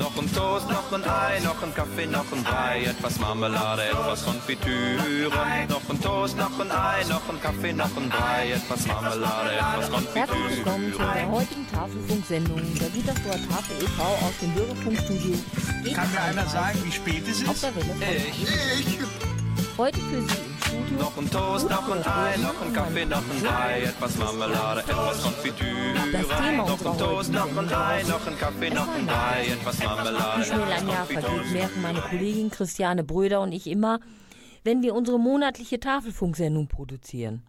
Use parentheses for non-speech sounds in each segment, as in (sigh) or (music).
Noch ein Toast, noch ein Ei, noch ein Kaffee, noch ein Brei, etwas Marmelade, etwas Konfitüre. Noch ein Toast, noch ein Ei, noch ein Kaffee, noch ein Brei, etwas Marmelade, etwas Konfitüre. Herzlich willkommen zu der heutigen Tafelfunksendung der Gütersloher Tafel e.V. aus dem Bürgerfunkstudio. Kann mir einer sagen, wie spät es Auf ist? der Welle von Ich. Ich, Heute für Sie. Noch ein Toast, noch ein Ei, noch ein Kaffee, noch ein Brei, etwas Marmelade, etwas Konfitüre. Noch ein Toast, noch ein Ei, noch ein Kaffee, noch ein Brei, etwas Marmelade, Wie schnell etwas ein Jahr vergeht, Konfitüre. merken meine Kollegin Christiane Bröder und ich immer, wenn wir unsere monatliche Tafelfunksendung produzieren.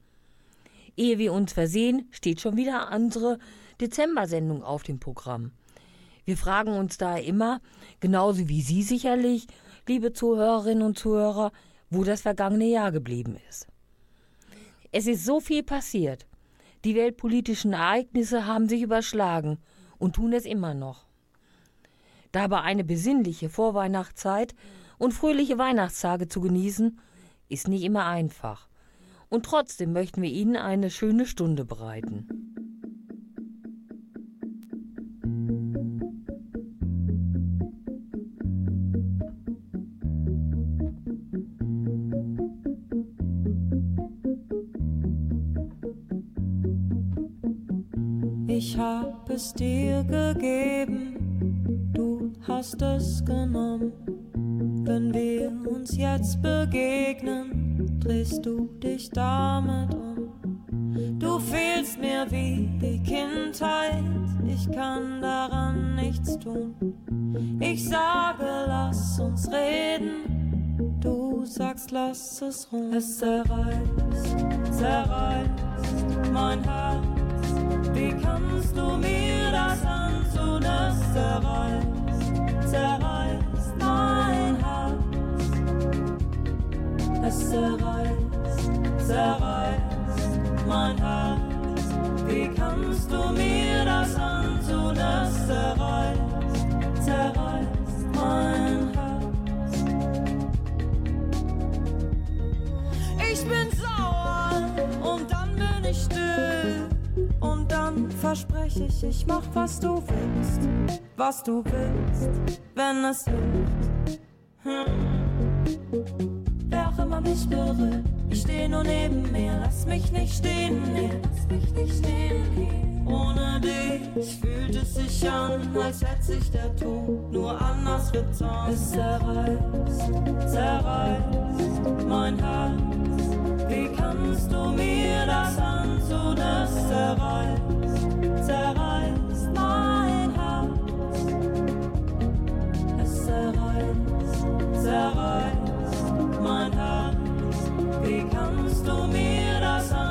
Ehe wir uns versehen, steht schon wieder unsere Dezember-Sendung auf dem Programm. Wir fragen uns da immer, genauso wie Sie sicherlich, liebe Zuhörerinnen und Zuhörer, wo das vergangene Jahr geblieben ist. Es ist so viel passiert. Die weltpolitischen Ereignisse haben sich überschlagen und tun es immer noch. Dabei eine besinnliche Vorweihnachtszeit und fröhliche Weihnachtstage zu genießen, ist nicht immer einfach. Und trotzdem möchten wir Ihnen eine schöne Stunde bereiten. Ich hab es dir gegeben, du hast es genommen. Wenn wir uns jetzt begegnen, drehst du dich damit um. Du fehlst mir wie die Kindheit, ich kann daran nichts tun. Ich sage, lass uns reden, du sagst, lass es ruhen. Es zerreißt, zerreißt mein Herz. Wie kannst du mir das antun? Es zerreißt, zerreißt mein Herz. Es zerreißt, zerreißt mein Herz. Wie kannst du mir das antun? Es zerreißt, zerreißt mein Herz. Ich bin sauer und dann bin ich still. Dann verspreche ich, ich mach, was du willst, was du willst, wenn es hilft. Hm. Wer auch immer mich berührt, ich steh nur neben mir, lass mich nicht stehen hier, lass mich nicht stehen hier. Ohne dich fühlt es sich an, als hätte sich der Tod nur anders getan. Es zerreißt, zerreißt mein Herz. Wie kannst du mir das antun? Es zerreißt, zerreißt mein Herz. Es zerreißt, zerreißt mein Herz. Wie kannst du mir das antun?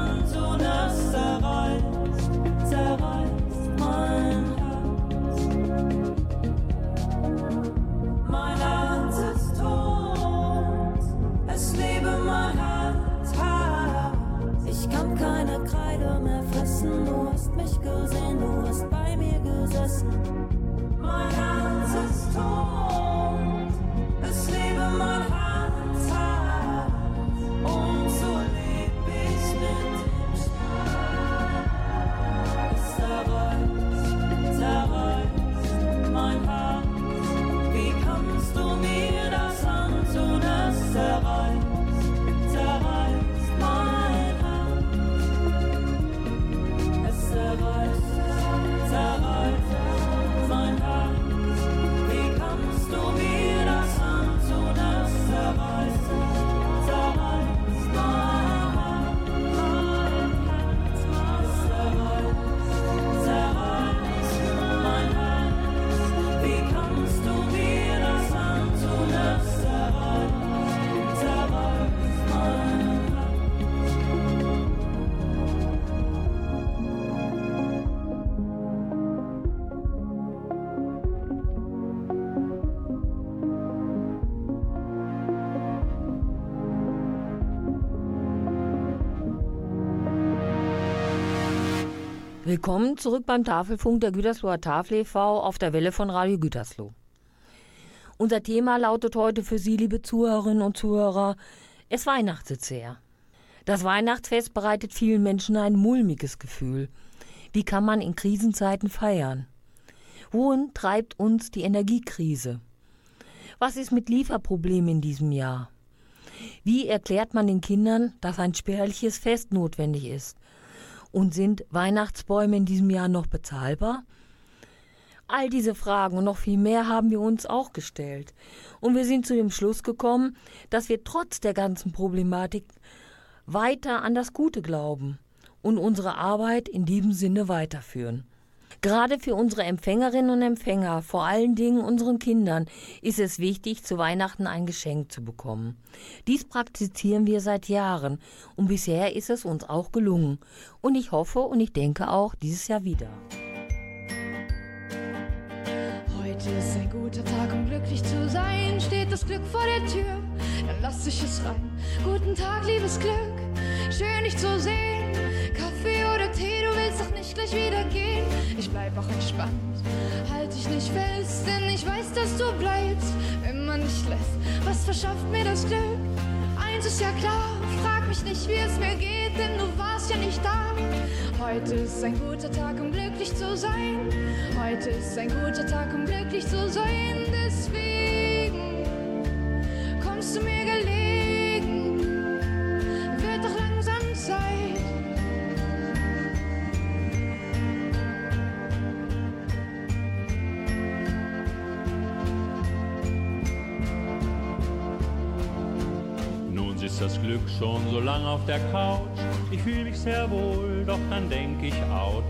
Willkommen zurück beim Tafelfunk der Gütersloher Tafel e.V. auf der Welle von Radio Gütersloh. Unser Thema lautet heute für Sie, liebe Zuhörerinnen und Zuhörer, es weihnachtet sehr. Das Weihnachtsfest bereitet vielen Menschen ein mulmiges Gefühl. Wie kann man in Krisenzeiten feiern? Wohin treibt uns die Energiekrise? Was ist mit Lieferproblemen in diesem Jahr? Wie erklärt man den Kindern, dass ein spärliches Fest notwendig ist? Und sind Weihnachtsbäume in diesem Jahr noch bezahlbar? All diese Fragen und noch viel mehr haben wir uns auch gestellt. Und wir sind zu dem Schluss gekommen, dass wir trotz der ganzen Problematik weiter an das Gute glauben und unsere Arbeit in diesem Sinne weiterführen. Gerade für unsere Empfängerinnen und Empfänger, vor allen Dingen unseren Kindern, ist es wichtig, zu Weihnachten ein Geschenk zu bekommen. Dies praktizieren wir seit Jahren und bisher ist es uns auch gelungen. Und ich hoffe und ich denke auch dieses Jahr wieder. Heute ist ein guter Tag, um glücklich zu sein. Steht das Glück vor der Tür, dann lass ich es rein. Guten Tag, liebes Glück, schön dich zu sehen. Kaffee oder Tee, du willst doch nicht gleich wieder gehen. Ich bleib auch entspannt, halt dich nicht fest, denn ich weiß, dass du bleibst, wenn man dich lässt. Was verschafft mir das Glück? Eins ist ja klar, frag mich nicht, wie es mir geht, denn du warst ja nicht da. Heute ist ein guter Tag, um glücklich zu sein. Heute ist ein guter Tag, um glücklich zu sein. Deswegen kommst du mir gelegen, wird doch langsam Zeit. Das Glück schon so lang auf der Couch. Ich fühle mich sehr wohl, doch dann denk ich, ouch.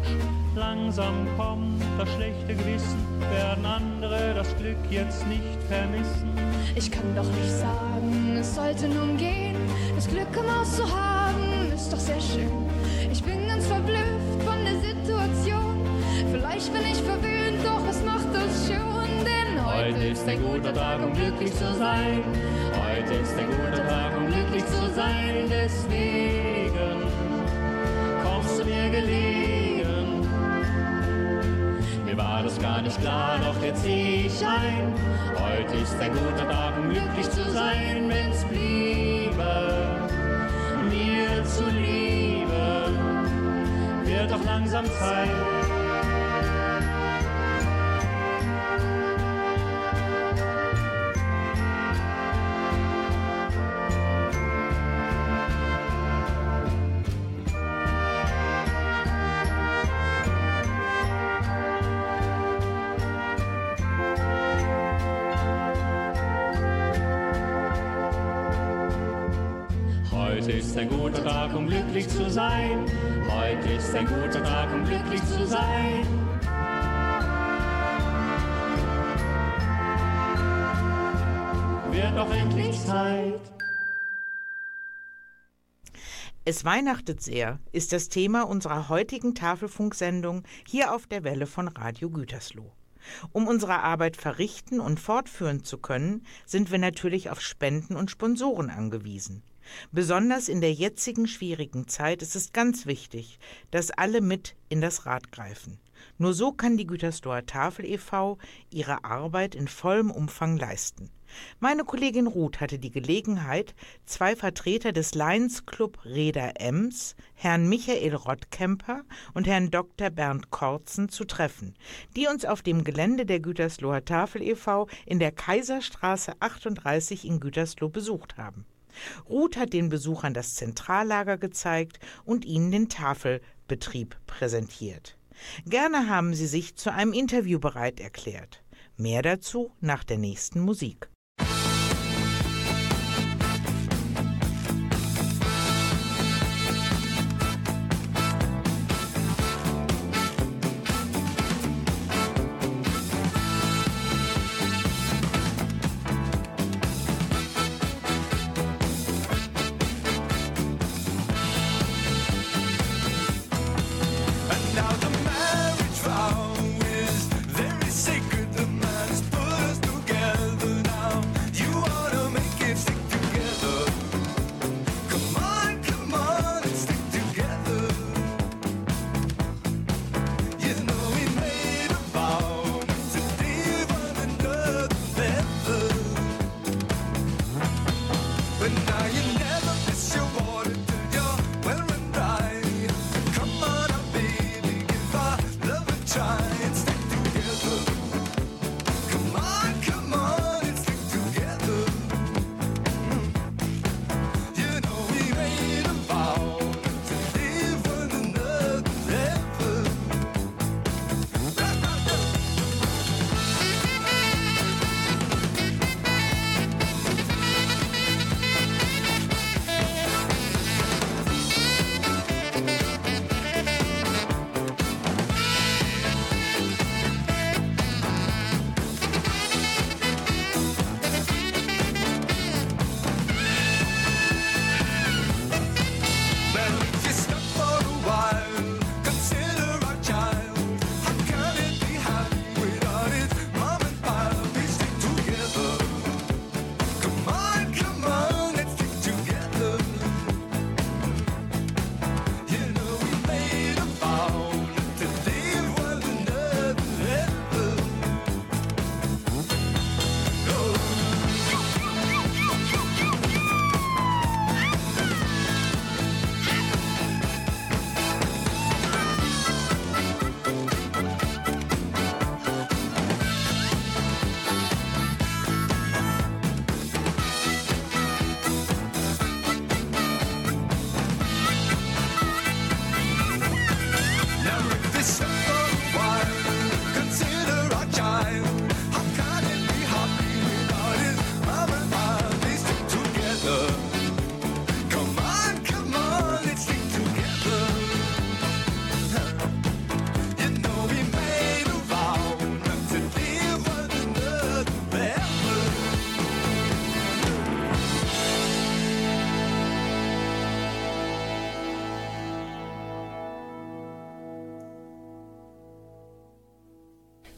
Langsam kommt das schlechte Gewissen, werden andere das Glück jetzt nicht vermissen. Ich kann doch nicht sagen, es sollte nun gehen. Das Glück im Haus zu haben, ist doch sehr schön. Ich bin ganz verblüfft von der Situation. Vielleicht bin ich verwöhnt, doch was macht das schon? Denn heute, Heute ist ein guter Tag, um glücklich zu sein. Heute ist ein guter Tag, um glücklich zu sein. Deswegen kommst du mir gelegen. Mir war das gar nicht klar, doch jetzt seh ich ein. Heute ist ein guter Tag, um glücklich zu sein, wenn's bliebe. Mir zuliebe, wird doch langsam Zeit. Glücklich zu sein. Heute ist ein guter Tag, um glücklich zu sein. Wird doch endlich Zeit. Es weihnachtet sehr ist das Thema unserer heutigen Tafelfunksendung hier auf der Welle von Radio Gütersloh. Um unsere Arbeit verrichten und fortführen zu können, sind wir natürlich auf Spenden und Sponsoren angewiesen. Besonders in der jetzigen schwierigen Zeit ist es ganz wichtig, dass alle mit in das Rad greifen. Nur so kann die Gütersloher Tafel e.V. ihre Arbeit in vollem Umfang leisten. Meine Kollegin Ruth hatte die Gelegenheit, zwei Vertreter des Lions Club Reda Ems, Herrn Michael Rottkemper und Herrn Dr. Bernd Korzen, zu treffen, die uns auf dem Gelände der Gütersloher Tafel e.V. in der Kaiserstraße 38 in Gütersloh besucht haben. Ruth hat den Besuchern das Zentrallager gezeigt und ihnen den Tafelbetrieb präsentiert. Gerne haben sie sich zu einem Interview bereit erklärt. Mehr dazu nach der nächsten Musik.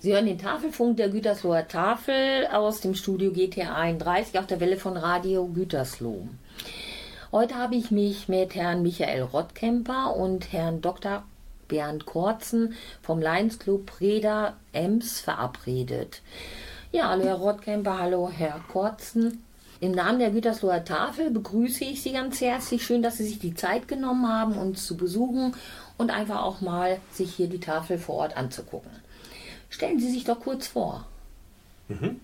Sie hören den Tafelfunk der Gütersloher Tafel aus dem Studio GT 31 auf der Welle von Radio Gütersloh. Heute habe ich mich mit Herrn Michael Rottkemper und Herrn Dr. Bernd Korzen vom Lions Club Reda Ems verabredet. Ja, hallo Herr Rottkemper, hallo Herr Korzen. Im Namen der Gütersloher Tafel begrüße ich Sie ganz herzlich. Schön, dass Sie sich die Zeit genommen haben, uns zu besuchen und einfach auch mal sich hier die Tafel vor Ort anzugucken. Stellen Sie sich doch kurz vor. Mhm.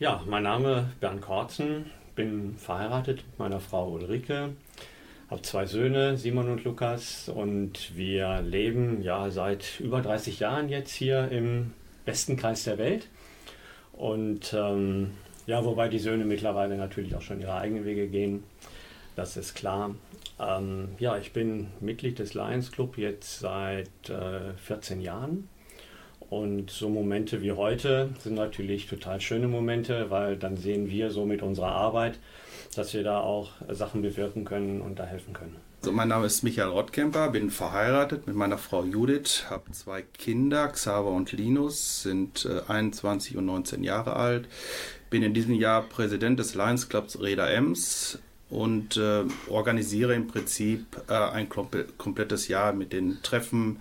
Ja, mein Name ist Bernd Korzen, bin verheiratet mit meiner Frau Ulrike, habe zwei Söhne, Simon und Lukas, und wir leben ja seit über 30 Jahren jetzt hier im besten Kreis der Welt. Und ähm, ja, wobei die Söhne mittlerweile natürlich auch schon ihre eigenen Wege gehen, das ist klar. Ähm, ja, ich bin Mitglied des Lions Club jetzt seit äh, 14 Jahren und so Momente wie heute sind natürlich total schöne Momente, weil dann sehen wir so mit unserer Arbeit, dass wir da auch Sachen bewirken können und da helfen können. Also mein Name ist Michael Rottkemper, bin verheiratet mit meiner Frau Judith, habe zwei Kinder, Xaver und Linus, sind äh, 21 und 19 Jahre alt. Bin in diesem Jahr Präsident des Lions Clubs Reda Ems und äh, organisiere im Prinzip äh, ein komplettes Jahr mit den Treffen,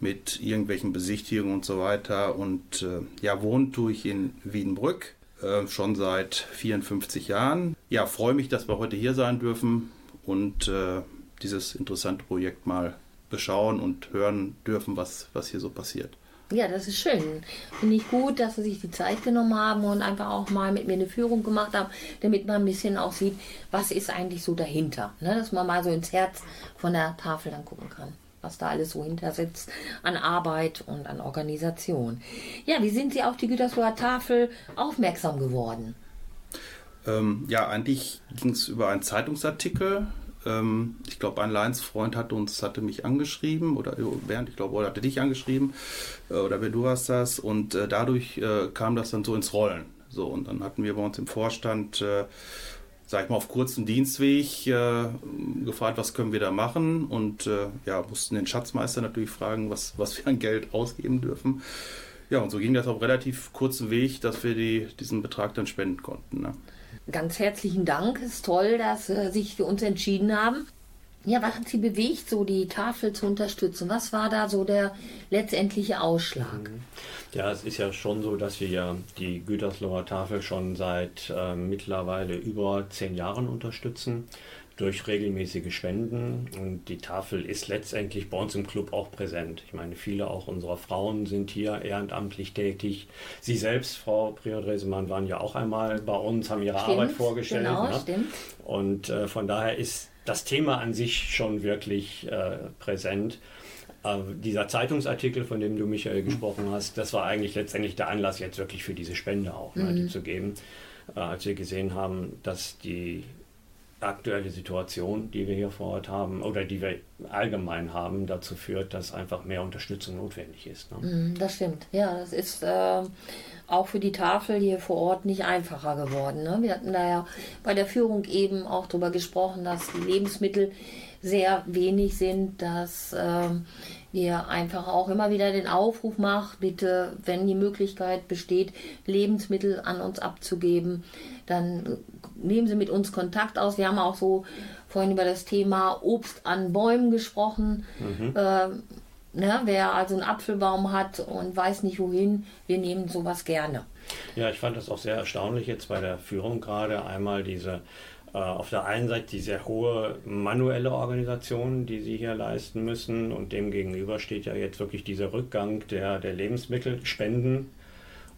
mit irgendwelchen Besichtigungen und so weiter. Und äh, ja, wohnen tue ich in Wiedenbrück äh, schon seit 54 Jahren. Ja, freue mich, dass wir heute hier sein dürfen und äh, dieses interessante Projekt mal beschauen und hören dürfen, was, was hier so passiert. Ja, das ist schön. Finde ich gut, dass Sie sich die Zeit genommen haben und einfach auch mal mit mir eine Führung gemacht haben, damit man ein bisschen auch sieht, was ist eigentlich so dahinter. Ne? Dass man mal so ins Herz von der Tafel dann gucken kann was da alles so hintersetzt an Arbeit und an Organisation. Ja, wie sind Sie auf die Gütersloher Tafel aufmerksam geworden? Ähm, ja, eigentlich ging es über einen Zeitungsartikel. Ähm, ich glaube, ein Lions-Freund hat uns, hatte mich angeschrieben oder Bernd, ich glaube, oder hatte dich angeschrieben äh, oder wer du hast das und äh, dadurch äh, kam das dann so ins Rollen. So, und dann hatten wir bei uns im Vorstand äh, sag ich mal, auf kurzen Dienstweg äh, gefragt, was können wir da machen und äh, ja, mussten den Schatzmeister natürlich fragen, was, was wir an Geld ausgeben dürfen. Ja, und so ging das auf relativ kurzen Weg, dass wir die, diesen Betrag dann spenden konnten. Ne? Ganz herzlichen Dank. Es ist toll, dass Sie äh, sich für uns entschieden haben. Ja, was hat Sie bewegt, so die Tafel zu unterstützen? Was war da so der letztendliche Ausschlag? Mhm. Ja, es ist ja schon so, dass wir ja die Gütersloher Tafel schon seit äh, mittlerweile über zehn Jahren unterstützen durch regelmäßige Spenden und die Tafel ist letztendlich bei uns im Club auch präsent. Ich meine, viele auch unserer Frauen sind hier ehrenamtlich tätig. Sie selbst, Frau Prior-Dresemann, waren ja auch einmal bei uns, haben ihre stimmt, Arbeit vorgestellt. Genau, ne? stimmt. Und äh, von daher ist das Thema an sich schon wirklich äh, präsent. Äh, dieser Zeitungsartikel, von dem du, Michael, gesprochen hast, das war eigentlich letztendlich der Anlass jetzt wirklich für diese Spende auch, ne, die zu geben. Äh, als wir gesehen haben, dass die aktuelle Situation, die wir hier vor Ort haben oder die wir allgemein haben, dazu führt, dass einfach mehr Unterstützung notwendig ist. Ne? Mhm, das stimmt. Ja, das ist äh, auch für die Tafel hier vor Ort nicht einfacher geworden. Ne? Wir hatten da ja bei der Führung eben auch darüber gesprochen, dass die Lebensmittel sehr wenig sind, dass äh, wir einfach auch immer wieder den Aufruf machen, bitte, wenn die Möglichkeit besteht, Lebensmittel an uns abzugeben, dann nehmen Sie mit uns Kontakt aus. Wir haben auch so vorhin über das Thema Obst an Bäumen gesprochen. Mhm. Äh, ne, wer also einen Apfelbaum hat und weiß nicht wohin, wir nehmen sowas gerne. Ja, ich fand das auch sehr erstaunlich jetzt bei der Führung gerade. Einmal diese äh, auf der einen Seite die sehr hohe manuelle Organisation, die sie hier leisten müssen und demgegenüber steht ja jetzt wirklich dieser Rückgang der, der Lebensmittelspenden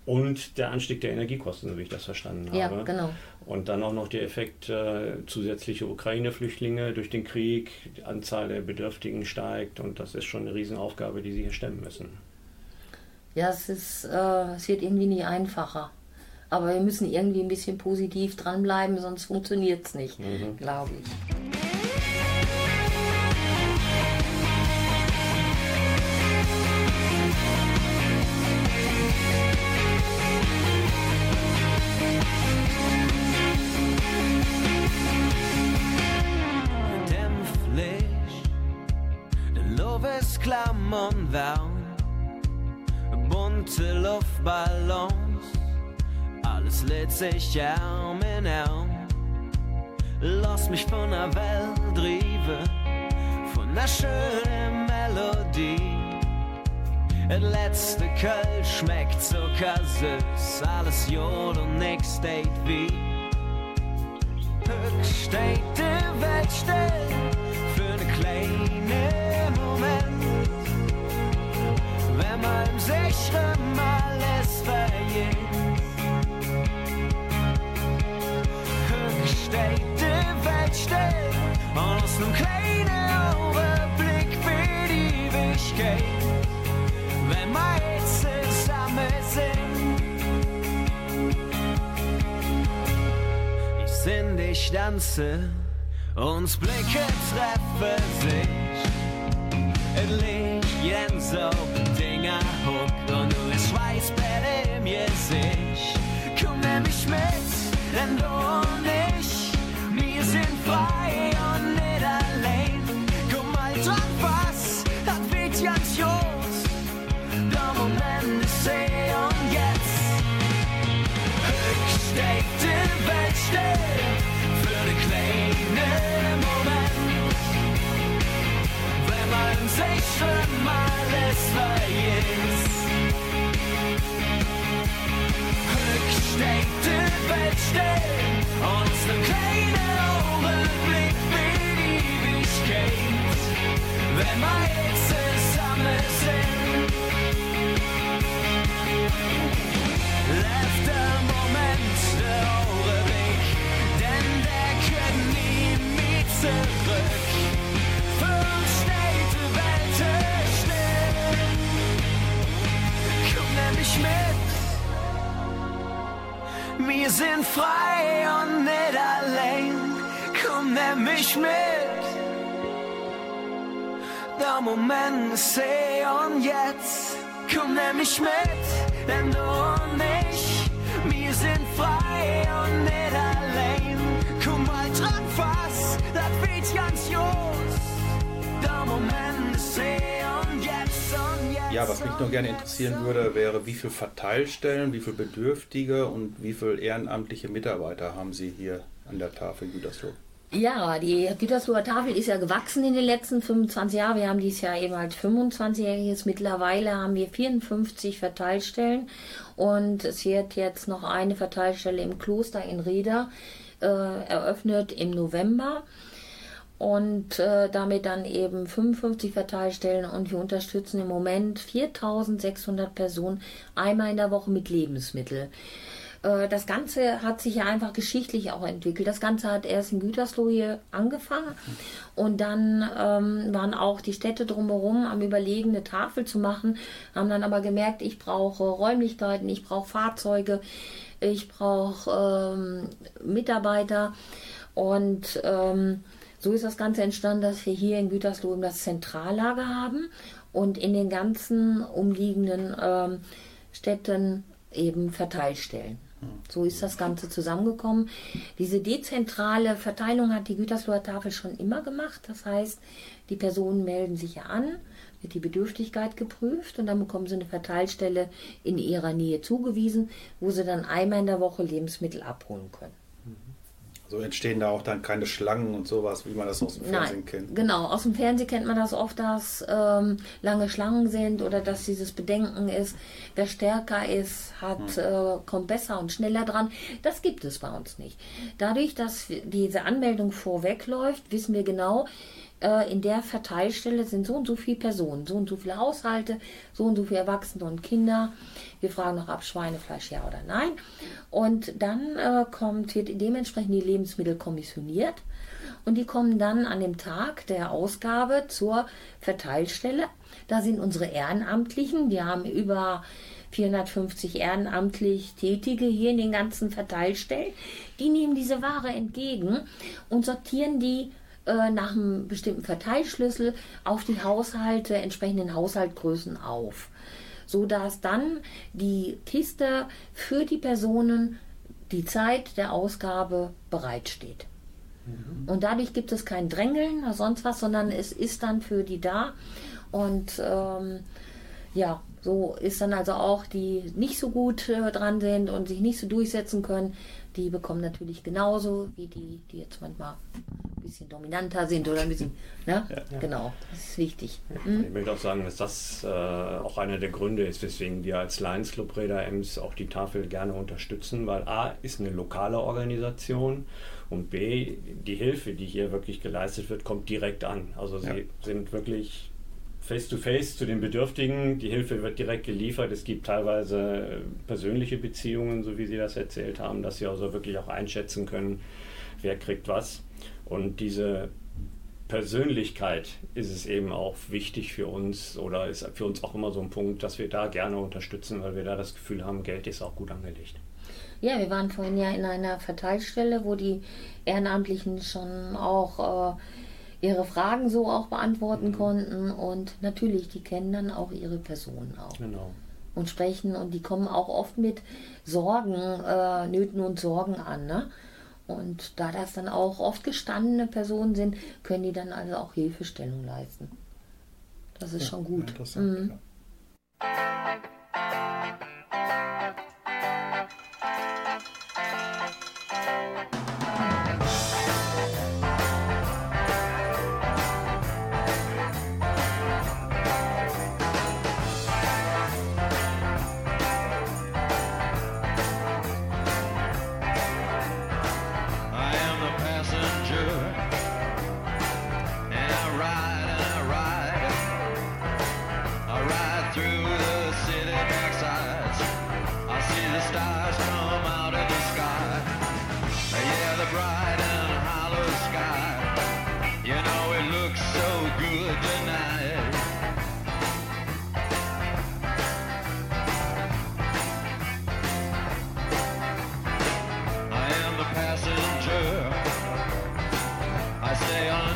und der Anstieg der Energiekosten, so wie ich das verstanden habe. Ja, genau. Und dann auch noch der Effekt äh, zusätzliche Ukraine-Flüchtlinge durch den Krieg, die Anzahl der Bedürftigen steigt und das ist schon eine Riesenaufgabe, die sie hier stemmen müssen. Ja, es, ist, äh, es wird irgendwie nicht einfacher. Aber wir müssen irgendwie ein bisschen positiv dranbleiben, sonst funktioniert es nicht, mhm. glaube ich. Klammern varm. bunte Luftballons. Alles lädt sich Arm in Arm. Lass mich von der Welt driven, von der schönen Melodie. Das letzte Köln schmeckt zuckersüß, alles Jod und nix steht wie. Höch steht die Welt still im sicheren alles verjährt. Steht Welt still aus einem kleinen Augenblick für die Ewigkeit. Wenn wir jetzt zusammen sind. Ich sind, ich tanze, uns Blicke treffen sich. Es liegt Jens auf es Schweißbälle im Gesicht. Komm, nimm mich mit, denn du und ich, wir sind frei und nicht allein. Komm mal dran, was, das wird ganz just. Der Moment ist hier und jetzt. Höch steht die Welt still für den kleinen Wenn man sich schon mal es vergisst. Höch steht die Welt ist ein kleiner Augenblick wie die Ewigkeit. Wenn wir jetzt zusammen sind. Letzter Moment, der Augenblick, denn der kann nie mehr zurück. Sind frei und nicht allein. Komm, nimm mich mit. Der Moment ist hier und jetzt. Komm, nimm mich mit, denn du und ich, Ja, was mich noch gerne interessieren würde, wäre, wie viele Verteilstellen, wie viele Bedürftige und wie viele ehrenamtliche Mitarbeiter haben Sie hier an der Tafel Gütersloh? Ja, die Gütersloher Tafel ist ja gewachsen in den letzten 25 Jahren. Wir haben dieses Jahr eben halt 25-jähriges. Mittlerweile haben wir 54 Verteilstellen und es wird jetzt noch eine Verteilstelle im Kloster in Reda äh, eröffnet im November und äh, damit dann eben 55 Verteilstellen und wir unterstützen im Moment 4600 Personen einmal in der Woche mit Lebensmitteln. Äh, Das Ganze hat sich ja einfach geschichtlich auch entwickelt. Das Ganze hat erst in Gütersloh hier angefangen und dann ähm, waren auch die Städte drumherum am Überlegen, eine Tafel zu machen, haben dann aber gemerkt, ich brauche Räumlichkeiten, ich brauche Fahrzeuge, ich brauche ähm, Mitarbeiter und ähm, so ist das Ganze entstanden, dass wir hier in Gütersloh das Zentrallager haben und in den ganzen umliegenden ähm, Städten eben Verteilstellen. So ist das Ganze zusammengekommen. Diese dezentrale Verteilung hat die Gütersloher Tafel schon immer gemacht. Das heißt, die Personen melden sich ja an, wird die Bedürftigkeit geprüft und dann bekommen sie eine Verteilstelle in ihrer Nähe zugewiesen, wo sie dann einmal in der Woche Lebensmittel abholen können. So entstehen da auch dann keine Schlangen und sowas, wie man das aus dem Fernsehen Nein, kennt. genau. Aus dem Fernsehen kennt man das oft, dass ähm, lange Schlangen sind oder dass dieses Bedenken ist, wer stärker ist, hat, äh, kommt besser und schneller dran. Das gibt es bei uns nicht. Dadurch, dass diese Anmeldung vorwegläuft, wissen wir genau, äh, in der Verteilstelle sind so und so viele Personen, so und so viele Haushalte, so und so viele Erwachsene und Kinder. Wir fragen noch ab Schweinefleisch ja oder nein. Und dann äh, kommt, wird dementsprechend die Lebensmittel kommissioniert und die kommen dann an dem Tag der Ausgabe zur Verteilstelle. Da sind unsere Ehrenamtlichen, wir haben über 450 ehrenamtlich Tätige hier in den ganzen Verteilstellen. Die nehmen diese Ware entgegen und sortieren die äh, nach einem bestimmten Verteilschlüssel auf die Haushalte, entsprechenden Haushaltgrößen auf. So dass dann die Kiste für die Personen die Zeit der Ausgabe bereitsteht. Und dadurch gibt es kein Drängeln oder sonst was, sondern es ist dann für die da. Und ähm, ja, So ist dann also auch, die nicht so gut äh, dran sind und sich nicht so durchsetzen können, die bekommen natürlich genauso wie die, die jetzt manchmal ein bisschen dominanter sind oder ein bisschen, ne? Ja. Genau, das ist wichtig. Ich möchte auch sagen, dass das äh, auch einer der Gründe ist, weswegen wir als Lions Club Räder Ems auch die Tafel gerne unterstützen, weil A ist eine lokale Organisation und B, die Hilfe, die hier wirklich geleistet wird, kommt direkt an. Also sie Ja. sind wirklich face-to-face zu den Bedürftigen. Die Hilfe wird direkt geliefert. Es gibt teilweise äh, persönliche Beziehungen, so wie Sie das erzählt haben, dass Sie also wirklich auch einschätzen können, wer kriegt was. Und diese Persönlichkeit ist es eben auch wichtig für uns oder ist für uns auch immer so ein Punkt, dass wir da gerne unterstützen, weil wir da das Gefühl haben, Geld ist auch gut angelegt. Ja, wir waren vorhin ja in einer Verteilstelle, wo die Ehrenamtlichen schon auch äh, ihre Fragen so auch beantworten Mhm. konnten und natürlich, die kennen dann auch ihre Personen auch Genau. und sprechen und die kommen auch oft mit Sorgen, äh, Nöten und Sorgen an. Ne? Und da das dann auch oft gestandene Personen sind, können die dann also auch Hilfestellung leisten. Das ist schon gut. Mhm. I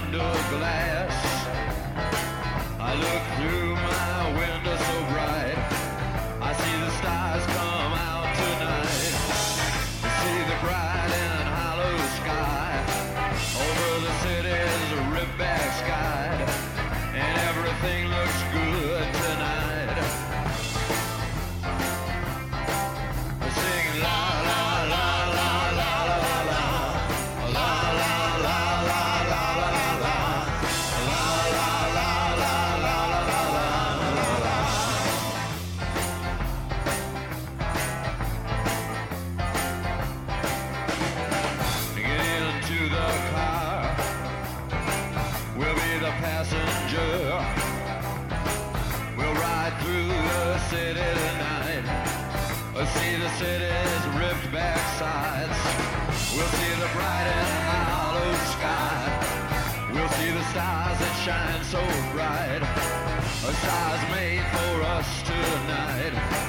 under glass. I look through shine so bright. A stars made for us tonight.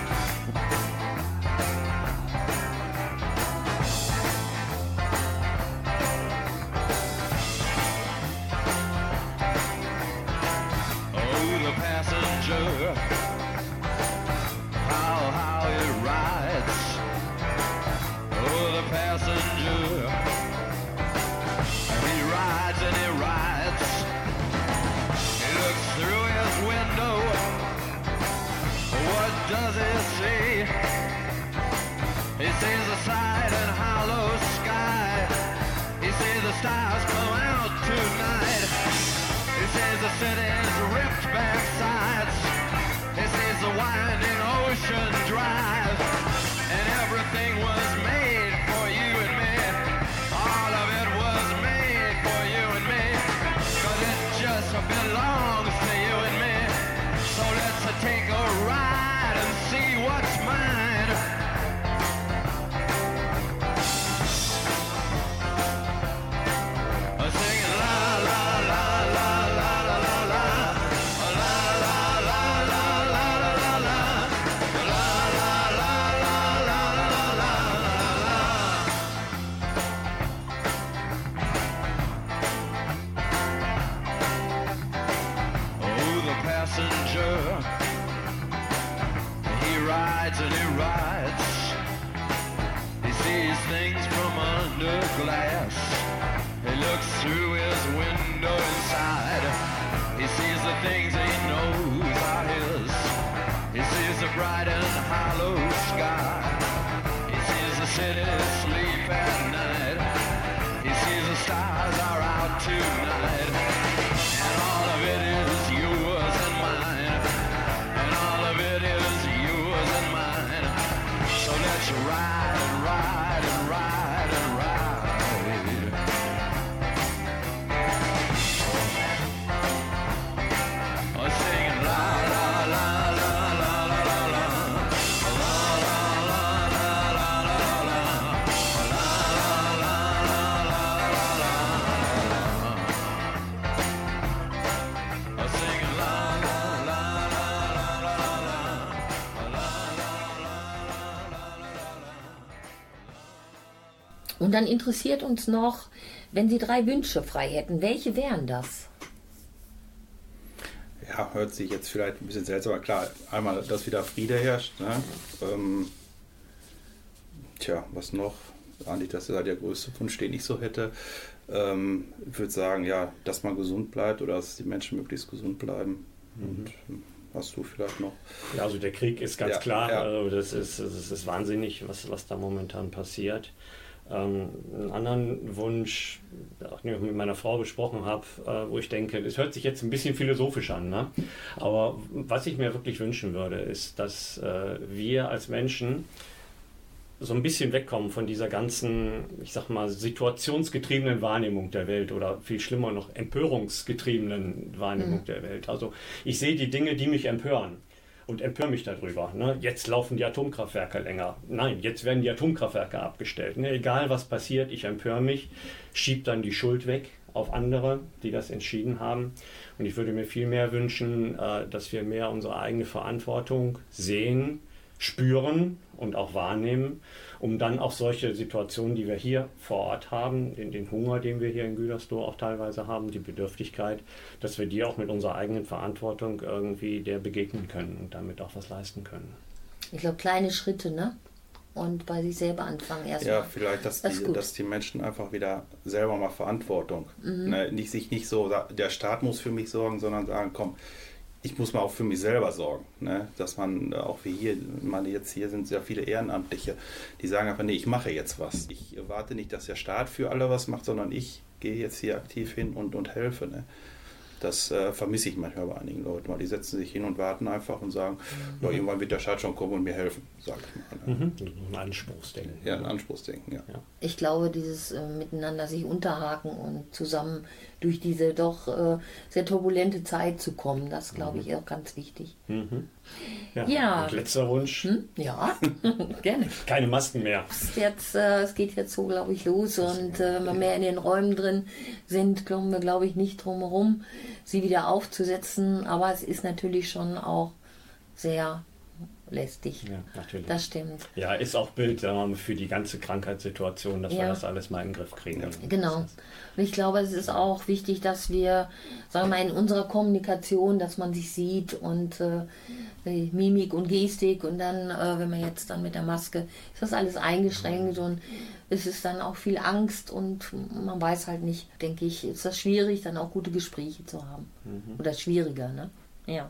Stars come out tonight. He sees the city's ripped back sides. He sees the winding ocean Und dann interessiert uns noch, wenn Sie drei Wünsche frei hätten, welche wären das? Ja, hört sich jetzt vielleicht ein bisschen seltsam, aber klar, einmal, dass wieder Friede herrscht. Ne? Ähm, tja, was noch? Eigentlich, das ist der größte Wunsch, den ich so hätte. Ähm, ich würde sagen, ja, dass man gesund bleibt oder dass die Menschen möglichst gesund bleiben. Mhm. Und ähm, hast du vielleicht noch? Ja, also der Krieg ist ganz Ja, klar, ja. also das, ist, das ist wahnsinnig, was, was da momentan passiert. Ähm, einen anderen Wunsch, auch den ich mit meiner Frau besprochen habe, äh, wo ich denke, es hört sich jetzt ein bisschen philosophisch an, ne? aber was ich mir wirklich wünschen würde, ist, dass äh, wir als Menschen so ein bisschen wegkommen von dieser ganzen, ich sag mal, situationsgetriebenen Wahrnehmung der Welt oder viel schlimmer noch empörungsgetriebenen Wahrnehmung Mhm. der Welt. Also ich sehe die Dinge, die mich empören und empöre mich darüber. Ne? Jetzt laufen die Atomkraftwerke länger. Nein, jetzt werden die Atomkraftwerke abgestellt. Ne? Egal was passiert, ich empöre mich, schiebe dann die Schuld weg auf andere, die das entschieden haben. Und ich würde mir viel mehr wünschen, äh, dass wir mehr unsere eigene Verantwortung sehen, spüren und auch wahrnehmen, um dann auch solche Situationen, die wir hier vor Ort haben, den, den Hunger, den wir hier in Gütersloh auch teilweise haben, die Bedürftigkeit, dass wir die auch mit unserer eigenen Verantwortung irgendwie der begegnen können und damit auch was leisten können. Ich glaube, kleine Schritte, ne? Und bei sich selber anfangen erstmal. Ja, vielleicht, dass Das die, dass die Menschen einfach wieder selber mal Verantwortung, Mhm. ne, nicht, sich nicht so, der Staat muss für mich sorgen, sondern sagen, komm, ich muss mal auch für mich selber sorgen. Ne? Dass man äh, auch wie hier, meine, jetzt hier sind sehr viele Ehrenamtliche, die sagen einfach, nee, ich mache jetzt was. Ich erwarte nicht, dass der Staat für alle was macht, sondern ich gehe jetzt hier aktiv hin und, und helfe. Ne? Das äh, vermisse ich manchmal bei einigen Leuten, weil die setzen sich hin und warten einfach und sagen, ja, irgendwann wird der Staat schon kommen und mir helfen, sage ich mal. Ne? Mhm. Ein Anspruchsdenken. Ja, ein Anspruchsdenken, ja. Ich glaube, dieses äh, Miteinander sich unterhaken und zusammen durch diese doch äh, sehr turbulente Zeit zu kommen, das glaube ich auch ganz wichtig. Mhm. Ja. Ja. Und letzter Wunsch. Hm? Ja, (laughs) gerne. Keine Masken mehr. Es, jetzt, äh, es geht jetzt so, glaube ich, los und äh, wenn wir mehr in den Räumen drin sind, kommen wir, glaube ich, nicht drum herum, sie wieder aufzusetzen. Aber es ist natürlich schon auch sehr lästig. Ja, natürlich. Das stimmt. Ja, ist auch Bild sagen wir mal, für die ganze Krankheitssituation, dass wir Ja. das alles mal in den Griff kriegen. Genau. Und ich glaube, es ist auch wichtig, dass wir, sagen wir mal, in unserer Kommunikation, dass man sich sieht und äh, die Mimik und Gestik und dann, äh, wenn man jetzt dann mit der Maske, ist das alles eingeschränkt und es ist dann auch viel Angst und man weiß halt nicht, denke ich, ist das schwierig, dann auch gute Gespräche zu haben. Mhm. Oder schwieriger, ne? Ja.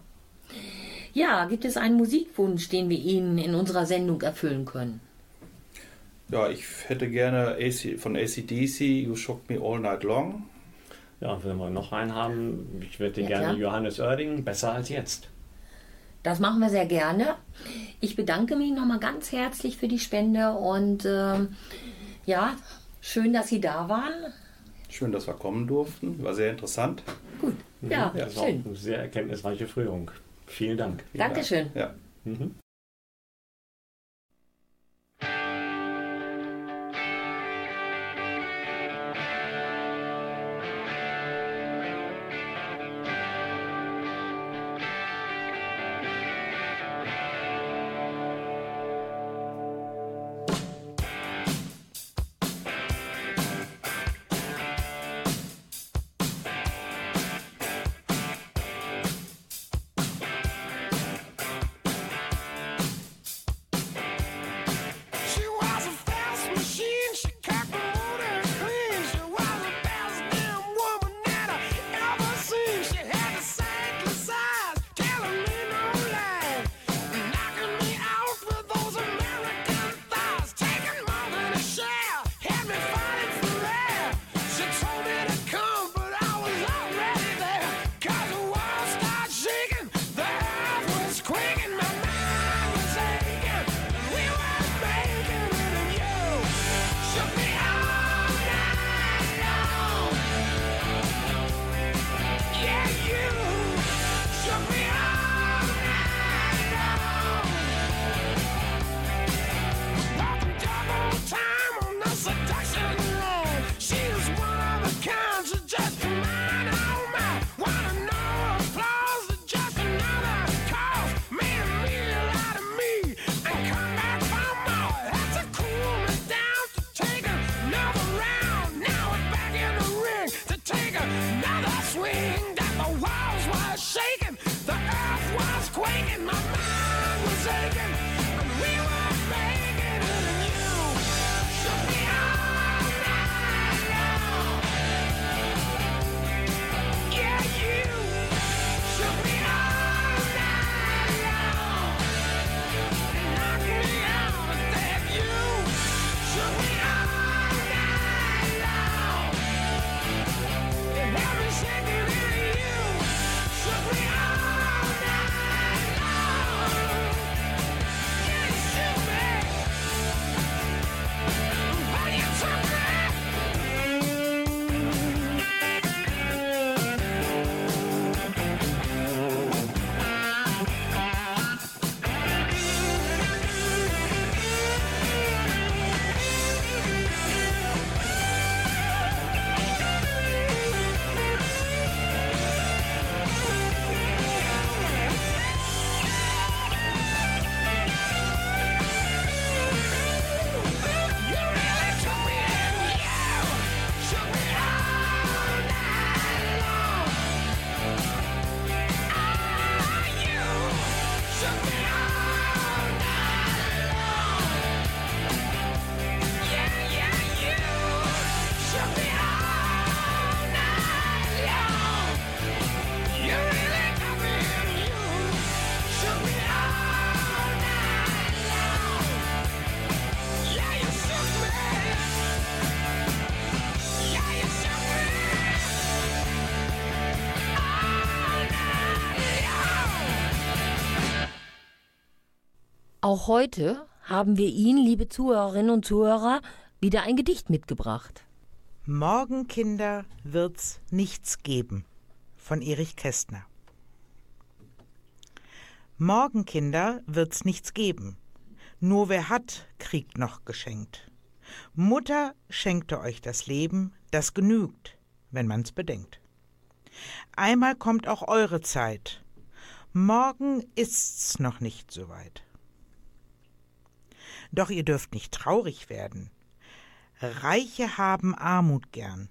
Ja, gibt es einen Musikwunsch, den wir Ihnen in unserer Sendung erfüllen können? Ja, ich hätte gerne AC, von ACDC You Shock Me All Night Long. Ja, wenn wir noch einen haben, ich würde Ja, gerne klar. Johannes Oerding, besser als jetzt. Das machen wir sehr gerne. Ich bedanke mich nochmal ganz herzlich für die Spende und ähm, ja, schön, dass Sie da waren. Schön, dass wir kommen durften. War sehr interessant. Gut. Ja, das war schön. eine sehr erkenntnisreiche Führung. Vielen Dank. Dankeschön. Ja. Mhm. swinging my Auch heute haben wir Ihnen, liebe Zuhörerinnen und Zuhörer, wieder ein Gedicht mitgebracht. Morgen, Kinder, wird's nichts geben. Von Erich Kästner. Morgen, Kinder, wird's nichts geben. Nur wer hat, kriegt noch geschenkt. Mutter schenkte euch das Leben, das genügt, wenn man's bedenkt. Einmal kommt auch eure Zeit. Morgen ist's noch nicht so weit. Doch ihr dürft nicht traurig werden. Reiche haben Armut gern.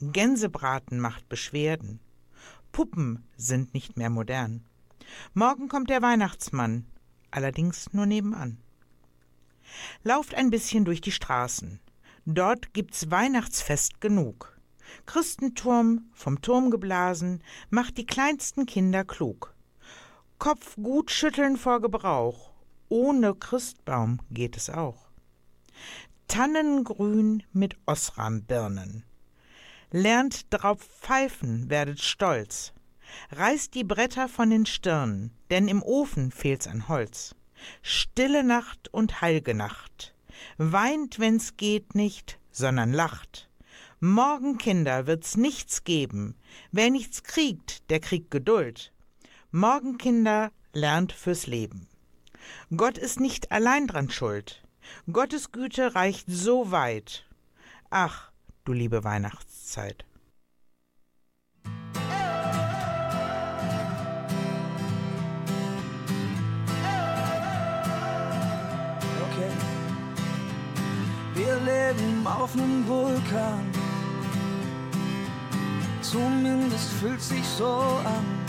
Gänsebraten macht Beschwerden. Puppen sind nicht mehr modern. Morgen kommt der Weihnachtsmann, allerdings nur nebenan. Lauft ein bisschen durch die Straßen. Dort gibt's Weihnachtsfest genug. Christenturm, vom Turm geblasen, macht die kleinsten Kinder klug. Kopf gut schütteln vor Gebrauch, ohne Christbaum geht es auch. Tannengrün mit Osrambirnen. Lernt drauf pfeifen, werdet stolz. Reißt die Bretter von den Stirnen, denn im Ofen fehlt's an Holz. Stille Nacht und heilge Nacht. Weint, wenn's geht nicht, sondern lacht. Morgen, Kinder, wird's nichts geben. Wer nichts kriegt, der kriegt Geduld. Morgen, Kinder, lernt fürs Leben. Gott ist nicht allein dran schuld. Gottes Güte reicht so weit. Ach, du liebe Weihnachtszeit. Okay. Wir leben auf nem Vulkan. Zumindest fühlt sich so an.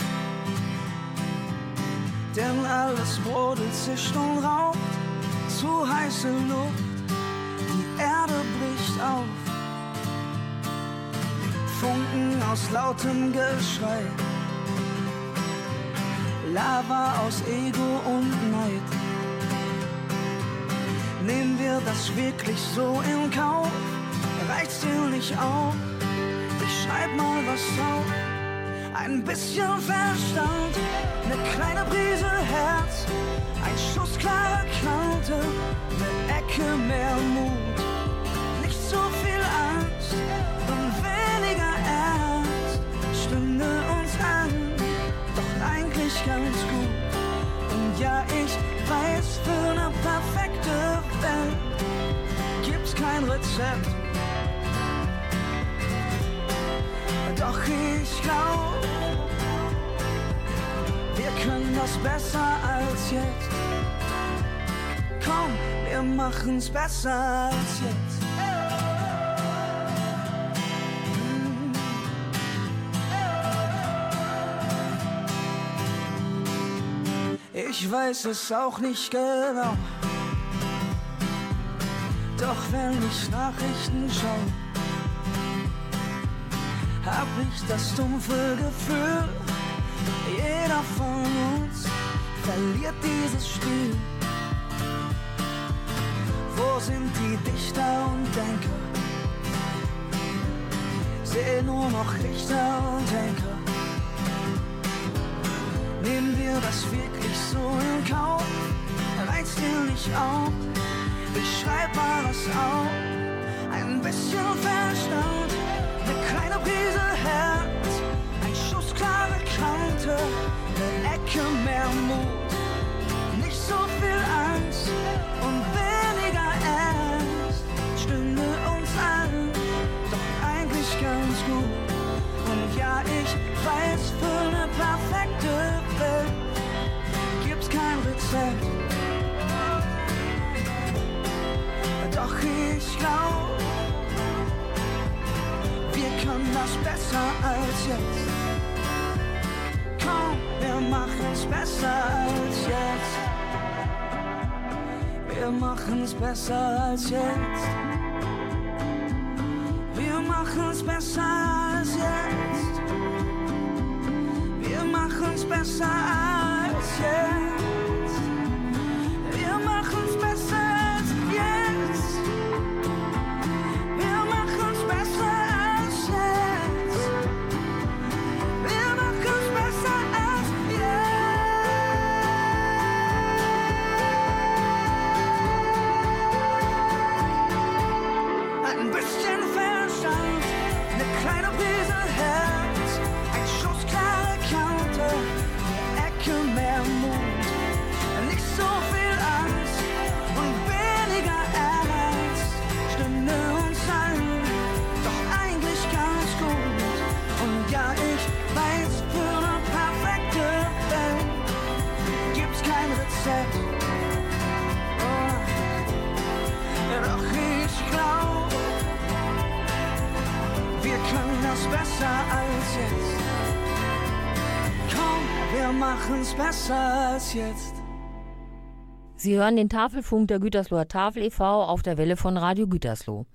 Denn alles brodelt, zischt und raucht. Zu heiße Luft, die Erde bricht auf. Funken aus lautem Geschrei. Lava aus Ego und Neid. Nehmen wir das wirklich so in Kauf? Reicht's dir nicht auf? Ich schreib mal was auf. Ein bisschen Verstand, eine kleine Prise Herz, ein Schuss klare Kante, eine Ecke mehr Mut. Nicht so viel Angst und weniger Ernst stünde uns an, doch eigentlich ganz gut. Und ja, ich weiß, für eine perfekte Welt gibt's kein Rezept. Doch ich glaub, können das besser als jetzt. Komm, wir machen's besser als jetzt. Ich weiß es auch nicht genau. Doch wenn ich Nachrichten schaue, hab ich das dumpfe Gefühl, jeder von uns verliert dieses Spiel. Wo sind die Dichter und Denker? Seh nur noch Richter und Henker. Nehmen wir das wirklich so in Kauf? Reizt dir nicht auf? Ich schreib mal was auf. Ein bisschen Verstand, eine kleine Prise Herz, Ecke mehr Mut. Nicht so viel Angst und weniger Ernst stünde uns an, doch eigentlich ganz gut. Und ja, ich weiß, für eine perfekte Welt gibt's kein Rezept. Doch ich glaub, wir können das besser als jetzt. Wir machen's besser als jetzt. Wir machen's besser als jetzt. Wir machen's besser als jetzt. Wir machen's besser als jetzt. Jetzt. Komm, wir machen's besser als jetzt. Sie hören den Tafelfunk der Gütersloher Tafel e.V. auf der Welle von Radio Gütersloh.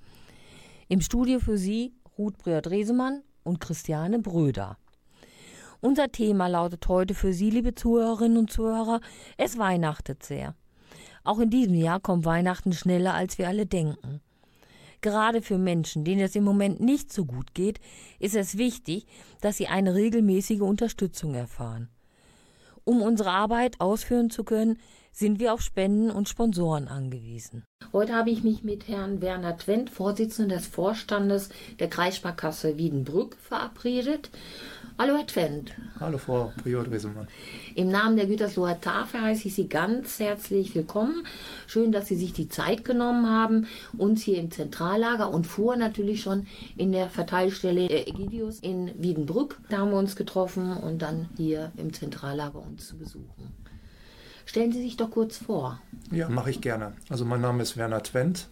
Im Studio für Sie Ruth Breuer-Dresemann und Christiane Bröder. Unser Thema lautet heute für Sie, liebe Zuhörerinnen und Zuhörer, es weihnachtet sehr. Auch in diesem Jahr kommt Weihnachten schneller, als wir alle denken. Gerade für Menschen, denen es im Moment nicht so gut geht, ist es wichtig, dass sie eine regelmäßige Unterstützung erfahren. Um unsere Arbeit ausführen zu können, sind wir auf Spenden und Sponsoren angewiesen. Heute habe ich mich mit Herrn Werner Twent, Vorsitzenden des Vorstandes der Kreissparkasse Wiedenbrück, verabredet. Hallo Herr Twent. Hallo Frau Prior-Dresemann. Im Namen der Gütersloher Tafel heiße ich Sie ganz herzlich willkommen. Schön, dass Sie sich die Zeit genommen haben, uns hier im Zentrallager und vor natürlich schon in der Verteilstelle Egidius in Wiedenbrück. Da haben wir uns getroffen und dann hier im Zentrallager uns zu besuchen. Stellen Sie sich doch kurz vor. Ja, mache ich gerne. Also mein Name ist Werner Twent.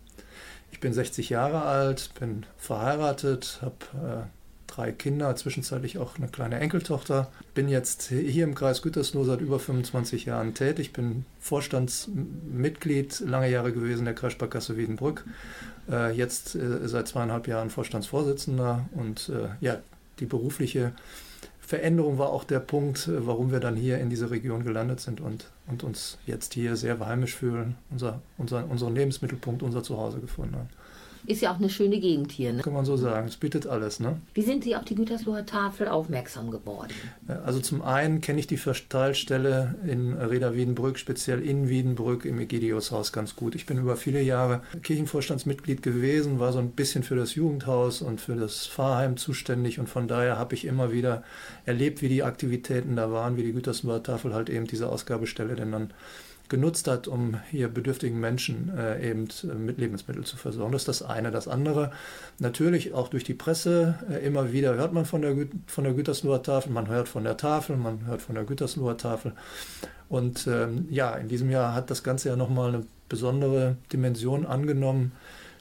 Ich bin 60 Jahre alt, bin verheiratet, habe äh, drei Kinder, zwischenzeitlich auch eine kleine Enkeltochter. Bin jetzt hier im Kreis Gütersloh seit über 25 Jahren tätig, bin Vorstandsmitglied lange Jahre gewesen der Kreissparkasse Wiedenbrück. Äh, jetzt äh, seit zweieinhalb Jahren Vorstandsvorsitzender und äh, ja, die berufliche Veränderung war auch der Punkt, warum wir dann hier in dieser Region gelandet sind und, und uns jetzt hier sehr heimisch fühlen, unser, unser, unseren Lebensmittelpunkt, unser Zuhause gefunden haben. Ist ja auch eine schöne Gegend hier. Ne? Kann man so sagen. Es bietet alles. Ne? Wie sind Sie auf die Gütersloher Tafel aufmerksam geworden? Also zum einen kenne ich die Verteilstelle in Reda Wiedenbrück, speziell in Wiedenbrück im Egidius-Haus ganz gut. Ich bin über viele Jahre Kirchenvorstandsmitglied gewesen, war so ein bisschen für das Jugendhaus und für das Pfarrheim zuständig und von daher habe ich immer wieder erlebt, wie die Aktivitäten da waren, wie die Gütersloher Tafel halt eben diese Ausgabestelle denn dann genutzt hat, um hier bedürftigen Menschen äh, eben äh, mit Lebensmitteln zu versorgen. Das ist das eine. Das andere, natürlich auch durch die Presse, äh, immer wieder hört man von der, von der Gütersloher Tafel, man hört von der Tafel, man hört von der Gütersloher Tafel. Und ähm, ja, in diesem Jahr hat das Ganze ja nochmal eine besondere Dimension angenommen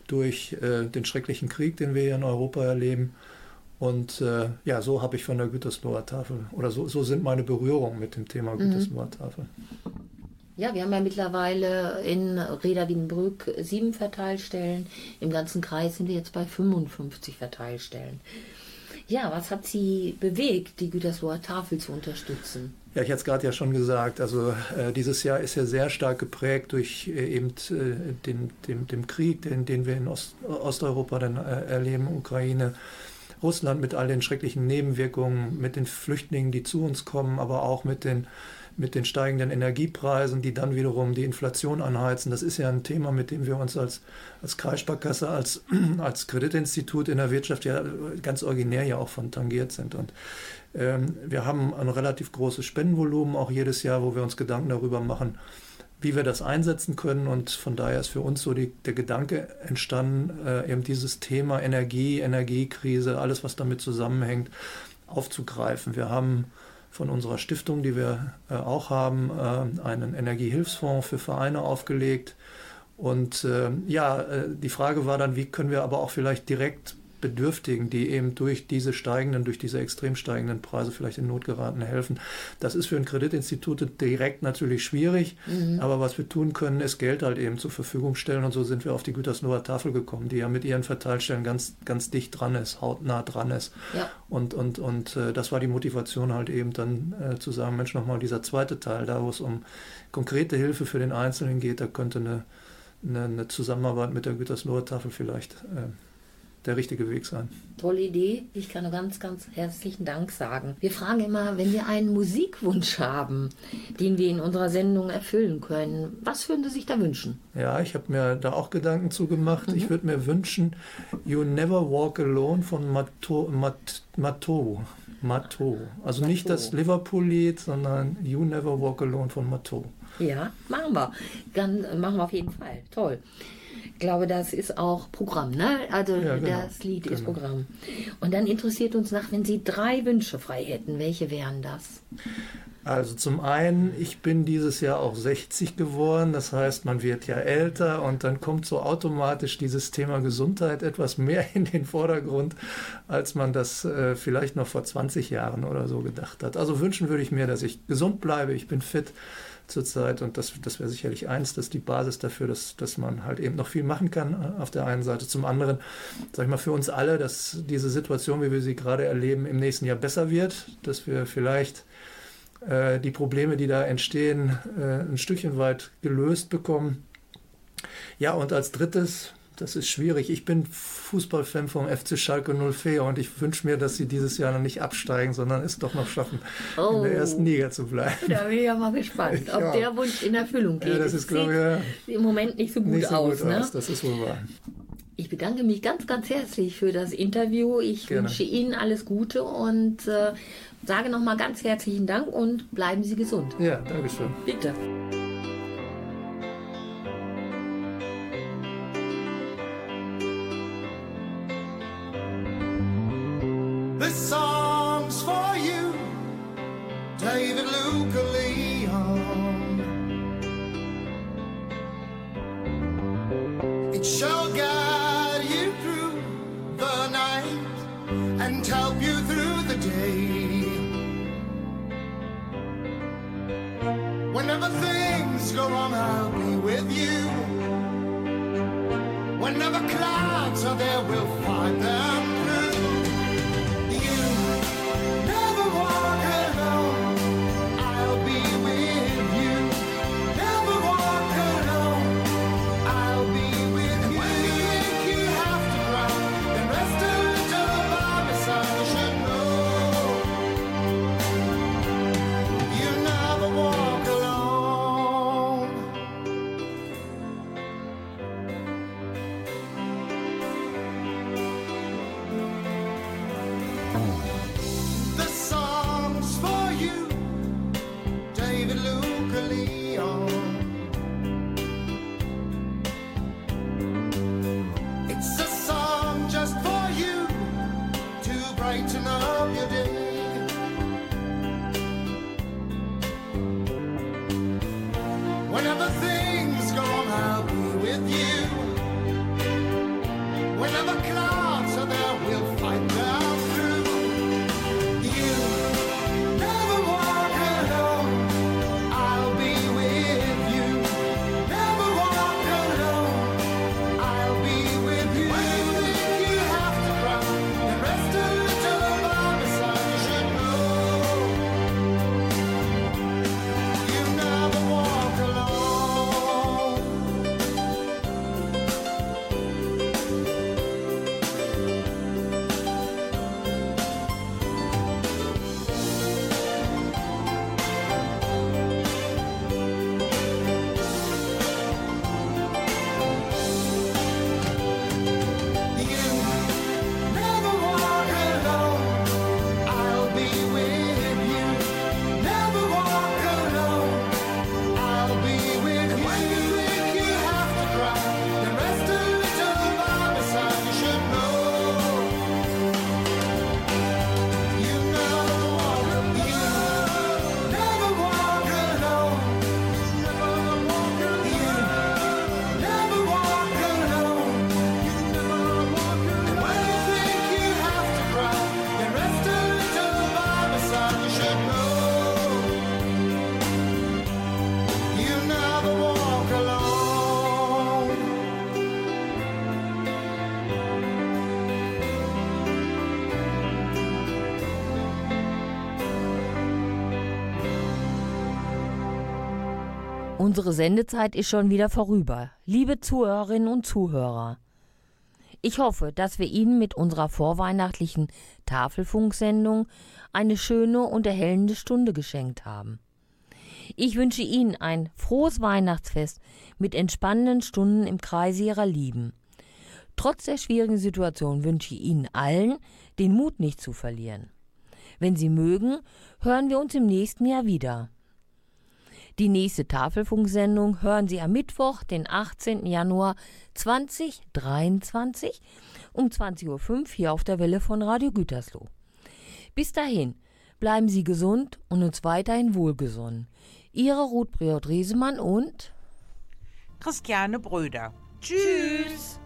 durch äh, den schrecklichen Krieg, den wir hier in Europa erleben. Und äh, ja, so habe ich von der Gütersloher Tafel, oder so, so sind meine Berührungen mit dem Thema Mhm. Gütersloher Tafel. Ja, wir haben ja mittlerweile in Reda Wiedenbrück sieben Verteilstellen. Im ganzen Kreis sind wir jetzt bei 55 Verteilstellen. Ja, was hat Sie bewegt, die Gütersloher Tafel zu unterstützen? Ja, ich hatte es gerade ja schon gesagt, also äh, dieses Jahr ist ja sehr stark geprägt durch äh, eben äh, den, dem, dem Krieg, den, den wir in Ost, Osteuropa dann äh, erleben, Ukraine, Russland mit all den schrecklichen Nebenwirkungen, mit den Flüchtlingen, die zu uns kommen, aber auch mit den, mit den steigenden Energiepreisen, die dann wiederum die Inflation anheizen. Das ist ja ein Thema, mit dem wir uns als, als Kreissparkasse, als, (clears throat) als Kreditinstitut in der Wirtschaft ja ganz originär ja auch von tangiert sind. Und ähm, wir haben ein relativ großes Spendenvolumen auch jedes Jahr, wo wir uns Gedanken darüber machen, wie wir das einsetzen können. Und von daher ist für uns so die, der Gedanke entstanden, äh, eben dieses Thema Energie, Energiekrise, alles, was damit zusammenhängt, aufzugreifen. Wir haben von unserer Stiftung, die wir äh, auch haben, äh, einen Energiehilfsfonds für Vereine aufgelegt. Und äh, ja, äh, die Frage war dann, wie können wir aber auch vielleicht direkt Bedürftigen, die eben durch diese steigenden, durch diese extrem steigenden Preise vielleicht in Not geraten, helfen. Das ist für ein Kreditinstitut direkt natürlich schwierig, Mhm. aber was wir tun können, ist Geld halt eben zur Verfügung stellen und so sind wir auf die Gütersloher Tafel gekommen, die ja mit ihren Verteilstellen ganz, ganz dicht dran ist, hautnah dran ist. Ja. Und, und, und äh, das war die Motivation halt eben dann äh, zu sagen, Mensch, nochmal dieser zweite Teil, da wo es um konkrete Hilfe für den Einzelnen geht, da könnte eine, eine, eine Zusammenarbeit mit der Gütersloher Tafel vielleicht äh, der richtige Weg sein. Tolle Idee. Ich kann nur ganz, ganz herzlichen Dank sagen. Wir fragen immer, wenn wir einen Musikwunsch haben, den wir in unserer Sendung erfüllen können, was würden Sie sich da wünschen? Ja, ich habe mir da auch Gedanken zu gemacht. Ich würde mir wünschen, You Never Walk Alone von Mato. Mat, Mato. Mato. Also nicht das Liverpool-Lied, sondern You Never Walk Alone von Mato. Ja, machen wir. Dann machen wir auf jeden Fall. Toll. Ich glaube, das ist auch Programm, ne? Also Ja, genau. das Lied ist Genau. Programm. Und dann interessiert uns nach, wenn Sie drei Wünsche frei hätten, welche wären das? Also zum einen, ich bin dieses Jahr auch 60 geworden, das heißt, man wird ja älter und dann kommt so automatisch dieses Thema Gesundheit etwas mehr in den Vordergrund, als man das äh, vielleicht noch vor 20 Jahren oder so gedacht hat. Also wünschen würde ich mir, dass ich gesund bleibe, ich bin fit zurzeit und das, das wäre sicherlich eins, das die Basis dafür, dass, dass man halt eben noch viel machen kann äh, auf der einen Seite. Zum anderen, sag ich mal, für uns alle, dass diese Situation, wie wir sie gerade erleben, im nächsten Jahr besser wird, dass wir vielleicht äh, die Probleme, die da entstehen, äh, ein Stückchen weit gelöst bekommen. Ja, und als drittes, das ist schwierig, ich bin Fußballfan vom FC Schalke 04 und ich wünsche mir, dass sie dieses Jahr noch nicht absteigen, sondern es doch noch schaffen, in Oh. der ersten Liga zu bleiben. Da bin ich ja mal gespannt, (laughs) ob Ja. der Wunsch in Erfüllung geht. Ja, das ist, glaube sieht im Moment nicht so ich, gut nicht so aus. gut ne? aus, das ist wohl wahr. Ich bedanke mich ganz, ganz herzlich für das Interview. Ich Gerne. wünsche Ihnen alles Gute und äh, sage nochmal ganz herzlichen Dank und bleiben Sie gesund. Ja, Dankeschön. Bitte. This song's for you, David Luca Leon. It shall guide you through the night and help you through the day. Whenever things go wrong, I'll be with you. Whenever clouds are there, we'll Unsere Sendezeit ist schon wieder vorüber. Liebe Zuhörerinnen und Zuhörer, ich hoffe, dass wir Ihnen mit unserer vorweihnachtlichen Tafelfunksendung eine schöne und erhellende Stunde geschenkt haben. Ich wünsche Ihnen ein frohes Weihnachtsfest mit entspannenden Stunden im Kreise Ihrer Lieben. Trotz der schwierigen Situation wünsche ich Ihnen allen, den Mut nicht zu verlieren. Wenn Sie mögen, hören wir uns im nächsten Jahr wieder. Die nächste Tafelfunksendung hören Sie am Mittwoch, den 18. Januar 2023 um 20.05 Uhr hier auf der Welle von Radio Gütersloh. Bis dahin, bleiben Sie gesund und uns weiterhin wohlgesonnen. Ihre Ruth Briot-Riesemann und Christiane Bröder. Tschüss. Tschüss.